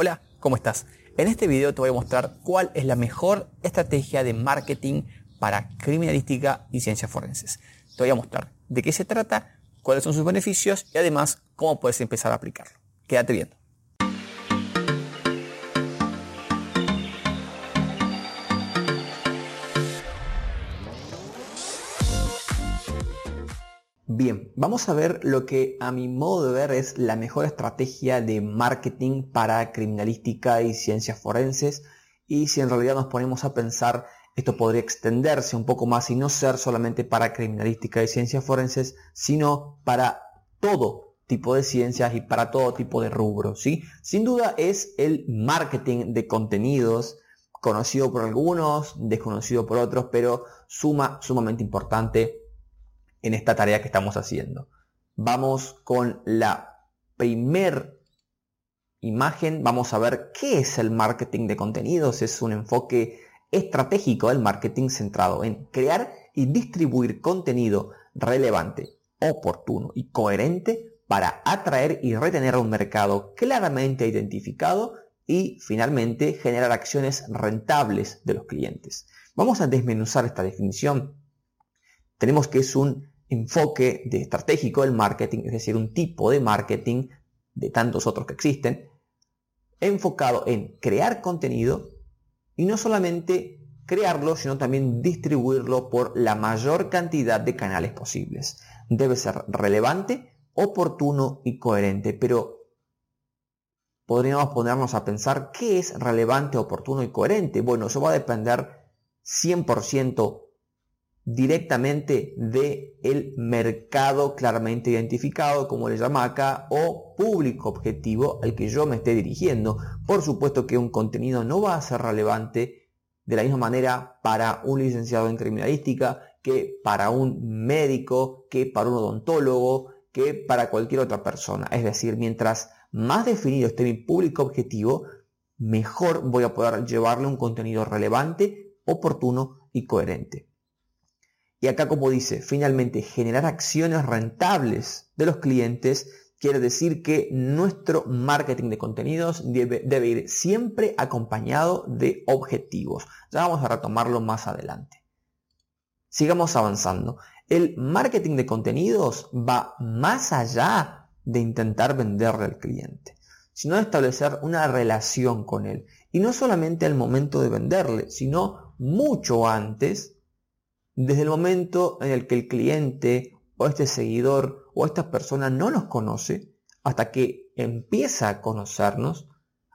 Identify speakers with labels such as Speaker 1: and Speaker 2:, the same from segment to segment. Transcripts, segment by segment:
Speaker 1: Hola, ¿cómo estás? En este video te voy a mostrar cuál es la mejor estrategia de marketing para criminalística y ciencias forenses. Te voy a mostrar de qué se trata, cuáles son sus beneficios y además cómo puedes empezar a aplicarlo. Quédate viendo. Bien, vamos a ver lo que a mi modo de ver es la mejor estrategia de marketing para criminalística y ciencias forenses y si en realidad nos ponemos a pensar esto podría extenderse un poco más y no ser solamente para criminalística y ciencias forenses, sino para todo tipo de ciencias y para todo tipo de rubros, ¿sí? Sin duda es el marketing de contenidos, conocido por algunos, desconocido por otros, pero suma, sumamente importante en esta tarea que estamos haciendo. Vamos con la primer imagen, vamos a ver qué es el marketing de contenidos. Es un enfoque estratégico del marketing centrado en crear y distribuir contenido relevante, oportuno y coherente para atraer y retener a un mercado claramente identificado y finalmente generar acciones rentables de los clientes. Vamos a desmenuzar esta definición tenemos que es un enfoque de estratégico del marketing, es decir, un tipo de marketing de tantos otros que existen, enfocado en crear contenido y no solamente crearlo, sino también distribuirlo por la mayor cantidad de canales posibles. Debe ser relevante, oportuno y coherente, pero podríamos ponernos a pensar qué es relevante, oportuno y coherente. Bueno, eso va a depender 100% directamente del el mercado claramente identificado, como le llama acá, o público objetivo al que yo me esté dirigiendo. Por supuesto que un contenido no va a ser relevante de la misma manera para un licenciado en criminalística que para un médico, que para un odontólogo, que para cualquier otra persona. Es decir, mientras más definido esté mi público objetivo, mejor voy a poder llevarle un contenido relevante, oportuno y coherente. Y acá como dice, finalmente generar acciones rentables de los clientes quiere decir que nuestro marketing de contenidos debe, ir siempre acompañado de objetivos. Ya vamos a retomarlo más adelante. Sigamos avanzando. El marketing de contenidos va más allá de intentar venderle al cliente, sino de establecer una relación con él. Y no solamente al momento de venderle, sino mucho antes desde el momento en el que el cliente o este seguidor o esta persona no nos conoce, hasta que empieza a conocernos,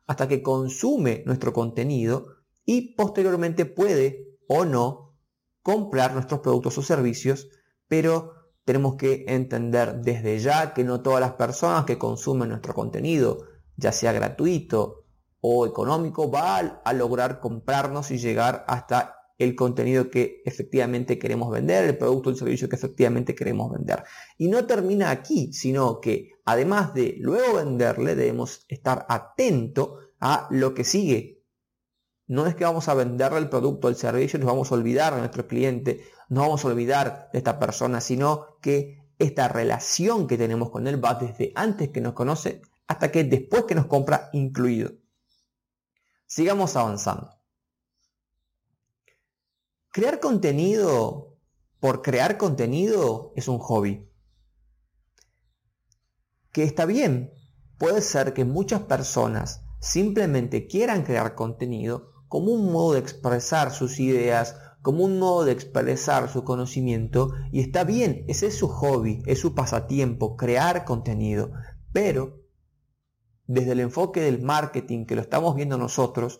Speaker 1: hasta que consume nuestro contenido y posteriormente puede o no comprar nuestros productos o servicios, pero tenemos que entender desde ya que no todas las personas que consumen nuestro contenido, ya sea gratuito o económico, van a lograr comprarnos y llegar hasta el contenido que efectivamente queremos vender, el producto o el servicio que efectivamente queremos vender. Y no termina aquí, sino que además de luego venderle, debemos estar atento a lo que sigue. No es que vamos a venderle el producto o el servicio nos vamos a olvidar de nuestro cliente, no vamos a olvidar de esta persona, sino que esta relación que tenemos con él va desde antes que nos conoce hasta que después que nos compra incluido. Sigamos avanzando. Crear contenido por crear contenido es un hobby. Que está bien, puede ser que muchas personas simplemente quieran crear contenido como un modo de expresar sus ideas, como un modo de expresar su conocimiento y está bien, ese es su hobby, es su pasatiempo, crear contenido, pero desde el enfoque del marketing que lo estamos viendo nosotros,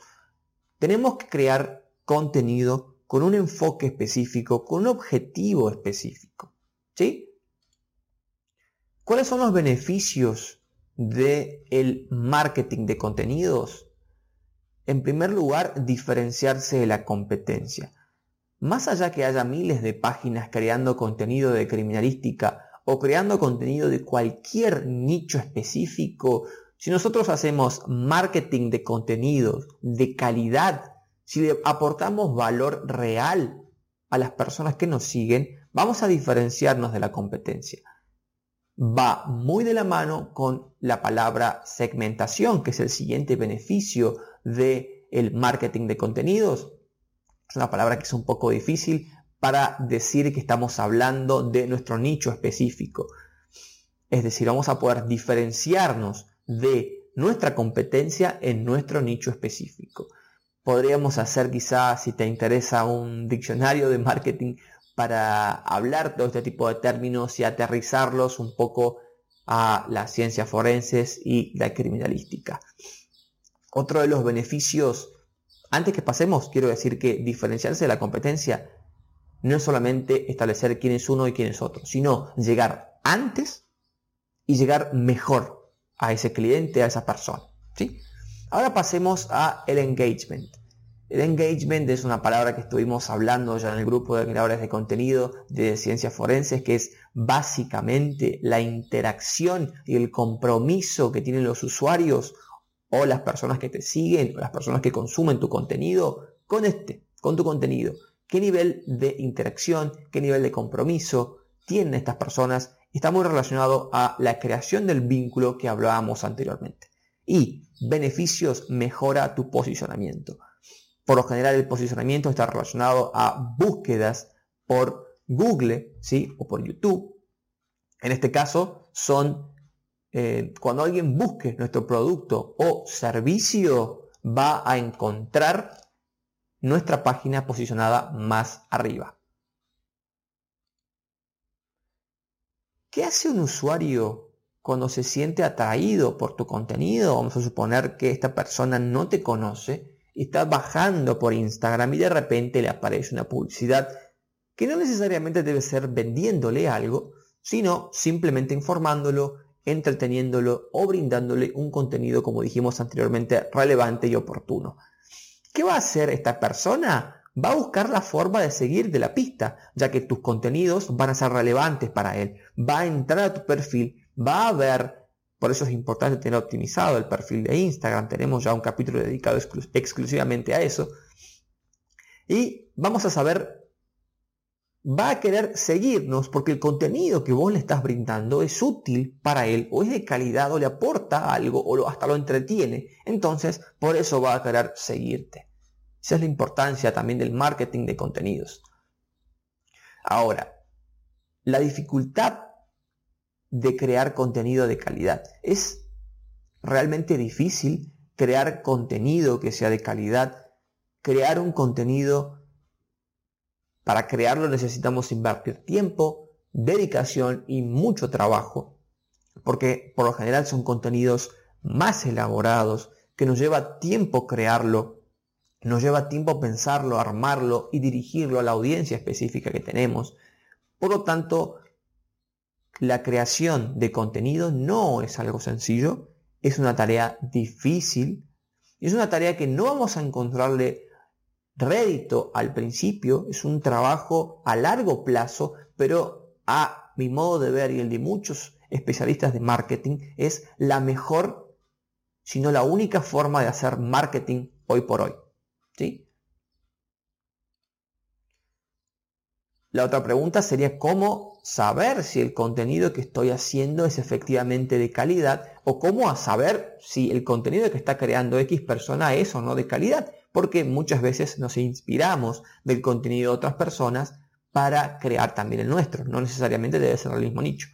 Speaker 1: tenemos que crear contenido con un enfoque específico, con un objetivo específico. ¿Sí? ¿Cuáles son los beneficios del marketing de contenidos? En primer lugar, diferenciarse de la competencia. Más allá que haya miles de páginas creando contenido de criminalística o creando contenido de cualquier nicho específico, si nosotros hacemos marketing de contenidos de calidad si le aportamos valor real a las personas que nos siguen, vamos a diferenciarnos de la competencia. va muy de la mano con la palabra segmentación, que es el siguiente beneficio del el marketing de contenidos. Es una palabra que es un poco difícil para decir que estamos hablando de nuestro nicho específico. Es decir, vamos a poder diferenciarnos de nuestra competencia en nuestro nicho específico. Podríamos hacer quizás, si te interesa, un diccionario de marketing para hablar de este tipo de términos y aterrizarlos un poco a las ciencias forenses y la criminalística. Otro de los beneficios, antes que pasemos, quiero decir que diferenciarse de la competencia no es solamente establecer quién es uno y quién es otro, sino llegar antes y llegar mejor a ese cliente, a esa persona. ¿sí? Ahora pasemos a el engagement. El engagement es una palabra que estuvimos hablando ya en el grupo de creadores de contenido de ciencias forenses, que es básicamente la interacción y el compromiso que tienen los usuarios o las personas que te siguen o las personas que consumen tu contenido con este, con tu contenido. ¿Qué nivel de interacción, qué nivel de compromiso tienen estas personas? Está muy relacionado a la creación del vínculo que hablábamos anteriormente. Y beneficios mejora tu posicionamiento. Por lo general el posicionamiento está relacionado a búsquedas por Google ¿sí? o por YouTube. En este caso son eh, cuando alguien busque nuestro producto o servicio va a encontrar nuestra página posicionada más arriba. ¿Qué hace un usuario cuando se siente atraído por tu contenido? Vamos a suponer que esta persona no te conoce está bajando por Instagram y de repente le aparece una publicidad que no necesariamente debe ser vendiéndole algo, sino simplemente informándolo, entreteniéndolo o brindándole un contenido, como dijimos anteriormente, relevante y oportuno. ¿Qué va a hacer esta persona? Va a buscar la forma de seguir de la pista, ya que tus contenidos van a ser relevantes para él. Va a entrar a tu perfil, va a ver por eso es importante tener optimizado el perfil de Instagram. Tenemos ya un capítulo dedicado exclusivamente a eso. Y vamos a saber, va a querer seguirnos porque el contenido que vos le estás brindando es útil para él o es de calidad o le aporta algo o hasta lo entretiene. Entonces, por eso va a querer seguirte. Esa es la importancia también del marketing de contenidos. Ahora, la dificultad de crear contenido de calidad. Es realmente difícil crear contenido que sea de calidad. Crear un contenido, para crearlo necesitamos invertir tiempo, dedicación y mucho trabajo, porque por lo general son contenidos más elaborados, que nos lleva tiempo crearlo, nos lleva tiempo pensarlo, armarlo y dirigirlo a la audiencia específica que tenemos. Por lo tanto, la creación de contenido no es algo sencillo, es una tarea difícil, es una tarea que no vamos a encontrarle rédito al principio, es un trabajo a largo plazo, pero a mi modo de ver y el de muchos especialistas de marketing es la mejor, si no la única forma de hacer marketing hoy por hoy. ¿sí? La otra pregunta sería cómo saber si el contenido que estoy haciendo es efectivamente de calidad o cómo saber si el contenido que está creando X persona es o no de calidad, porque muchas veces nos inspiramos del contenido de otras personas para crear también el nuestro, no necesariamente debe ser el mismo nicho.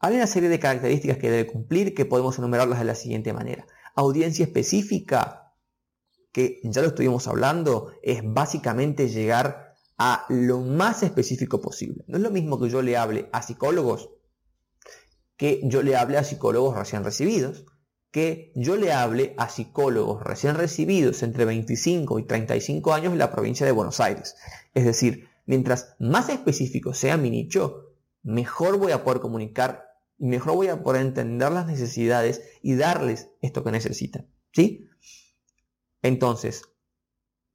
Speaker 1: Hay una serie de características que debe cumplir que podemos enumerarlas de la siguiente manera. Audiencia específica, que ya lo estuvimos hablando, es básicamente llegar a lo más específico posible. No es lo mismo que yo le hable a psicólogos que yo le hable a psicólogos recién recibidos, que yo le hable a psicólogos recién recibidos entre 25 y 35 años en la provincia de Buenos Aires. Es decir, mientras más específico sea mi nicho, mejor voy a poder comunicar, mejor voy a poder entender las necesidades y darles esto que necesitan. ¿Sí? Entonces,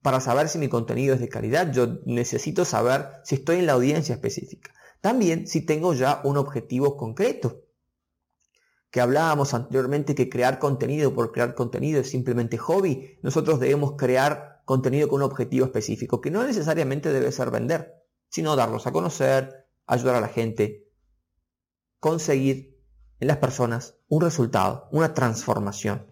Speaker 1: para saber si mi contenido es de calidad, yo necesito saber si estoy en la audiencia específica. También si tengo ya un objetivo concreto. Que hablábamos anteriormente que crear contenido por crear contenido es simplemente hobby. Nosotros debemos crear contenido con un objetivo específico, que no necesariamente debe ser vender, sino darlos a conocer, ayudar a la gente conseguir en las personas un resultado, una transformación.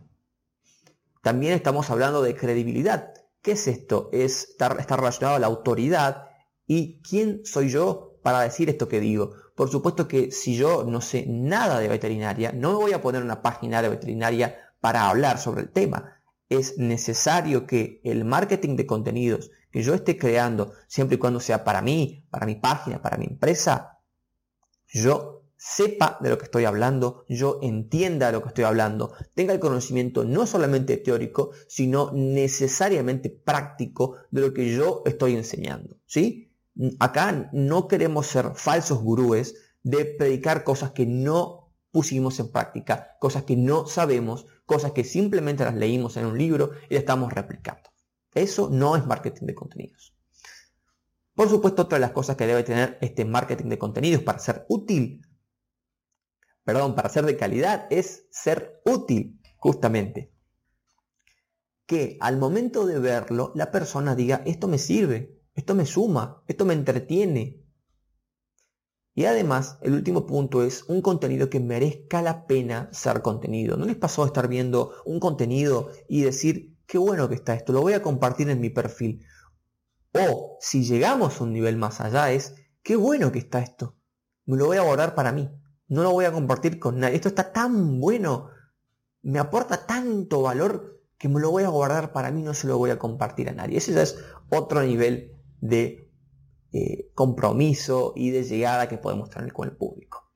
Speaker 1: También estamos hablando de credibilidad. ¿Qué es esto? Es, está, está relacionado a la autoridad y quién soy yo para decir esto que digo. Por supuesto que si yo no sé nada de veterinaria, no me voy a poner una página de veterinaria para hablar sobre el tema. Es necesario que el marketing de contenidos que yo esté creando, siempre y cuando sea para mí, para mi página, para mi empresa, yo sepa de lo que estoy hablando, yo entienda de lo que estoy hablando, tenga el conocimiento no solamente teórico, sino necesariamente práctico de lo que yo estoy enseñando. ¿sí? Acá no queremos ser falsos gurúes de predicar cosas que no pusimos en práctica, cosas que no sabemos, cosas que simplemente las leímos en un libro y las estamos replicando. Eso no es marketing de contenidos. Por supuesto, otra de las cosas que debe tener este marketing de contenidos para ser útil, perdón, para ser de calidad, es ser útil, justamente. Que al momento de verlo, la persona diga, esto me sirve, esto me suma, esto me entretiene. Y además, el último punto es un contenido que merezca la pena ser contenido. ¿No les pasó estar viendo un contenido y decir, qué bueno que está esto, lo voy a compartir en mi perfil. O si llegamos a un nivel más allá es, qué bueno que está esto, me lo voy a guardar para mí, no lo voy a compartir con nadie. Esto está tan bueno, me aporta tanto valor que me lo voy a guardar para mí, no se lo voy a compartir a nadie. Ese ya es otro nivel de eh, compromiso y de llegada que podemos tener con el público.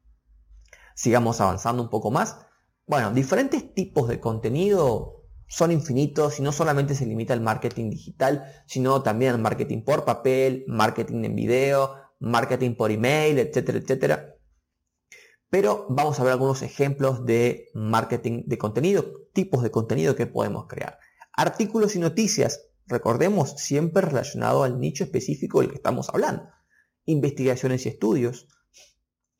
Speaker 1: Sigamos avanzando un poco más. Bueno, diferentes tipos de contenido son infinitos y no solamente se limita al marketing digital, sino también al marketing por papel, marketing en video, marketing por email, etcétera, etcétera. Pero vamos a ver algunos ejemplos de marketing de contenido, tipos de contenido que podemos crear. Artículos y noticias, recordemos, siempre relacionado al nicho específico del que estamos hablando. Investigaciones y estudios.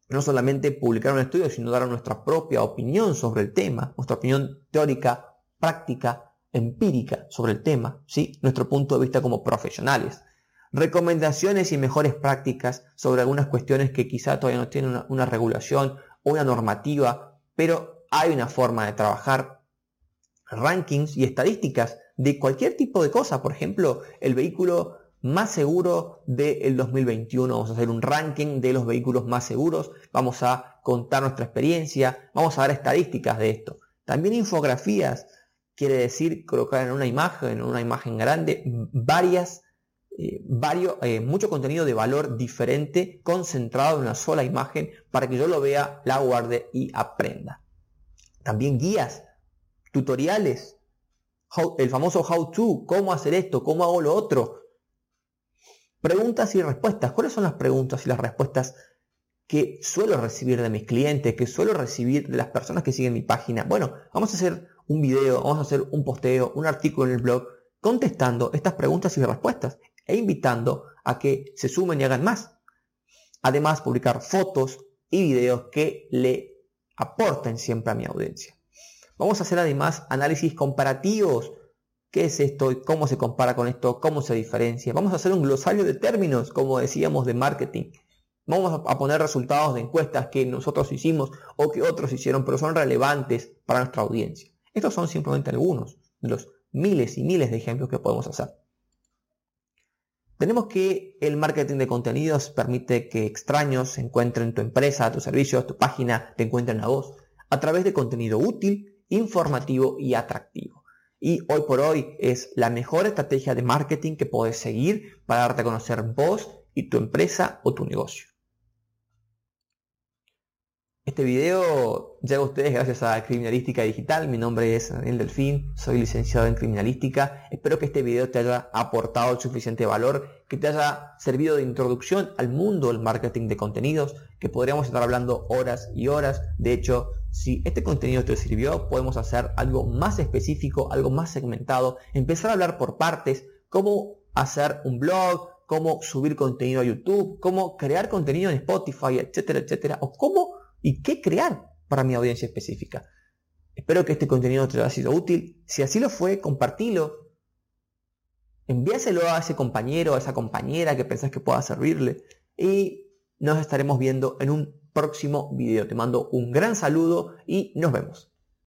Speaker 1: No solamente publicar un estudio, sino dar nuestra propia opinión sobre el tema, nuestra opinión teórica práctica empírica sobre el tema, ¿sí? nuestro punto de vista como profesionales. Recomendaciones y mejores prácticas sobre algunas cuestiones que quizá todavía no tienen una, regulación o una normativa, pero hay una forma de trabajar. Rankings y estadísticas de cualquier tipo de cosa, por ejemplo, el vehículo más seguro del 2021. Vamos a hacer un ranking de los vehículos más seguros, vamos a contar nuestra experiencia, vamos a dar estadísticas de esto. También infografías quiere decir colocar en una imagen, en una imagen grande, varias, eh, varios, eh, mucho contenido de valor diferente concentrado en una sola imagen para que yo lo vea, la guarde y aprenda. También guías, tutoriales, el famoso how to, cómo hacer esto, cómo hago lo otro. Preguntas y respuestas. ¿Cuáles son las preguntas y las respuestas que suelo recibir de mis clientes, que suelo recibir de las personas que siguen mi página? Bueno, vamos a hacer un video, vamos a hacer un posteo, un artículo en el blog, contestando estas preguntas y respuestas e invitando a que se sumen y hagan más. Además, publicar fotos y videos que le aporten siempre a mi audiencia. Vamos a hacer además análisis comparativos. ¿Qué es esto y cómo se compara con esto? ¿Cómo se diferencia? Vamos a hacer un glosario de términos, como decíamos, de marketing. Vamos a poner resultados de encuestas que nosotros hicimos o que otros hicieron, pero son relevantes para nuestra audiencia. Estos son simplemente algunos de los miles y miles de ejemplos que podemos hacer. Tenemos que el marketing de contenidos permite que extraños encuentren tu empresa, tu servicio, tu página, te encuentren a vos a través de contenido útil, informativo y atractivo. Y hoy por hoy es la mejor estrategia de marketing que puedes seguir para darte a conocer vos y tu empresa o tu negocio. Este video llega a ustedes gracias a Criminalística Digital. Mi nombre es Daniel Delfín, soy licenciado en Criminalística. Espero que este video te haya aportado suficiente valor, que te haya servido de introducción al mundo del marketing de contenidos, que podríamos estar hablando horas y horas. De hecho, si este contenido te sirvió, podemos hacer algo más específico, algo más segmentado, empezar a hablar por partes, cómo hacer un blog, cómo subir contenido a YouTube, cómo crear contenido en Spotify, etcétera, etcétera, o cómo y qué crear para mi audiencia específica. Espero que este contenido te haya sido útil. Si así lo fue, compartilo. Envíaselo a ese compañero, a esa compañera que pensás que pueda servirle. Y nos estaremos viendo en un próximo video. Te mando un gran saludo y nos vemos.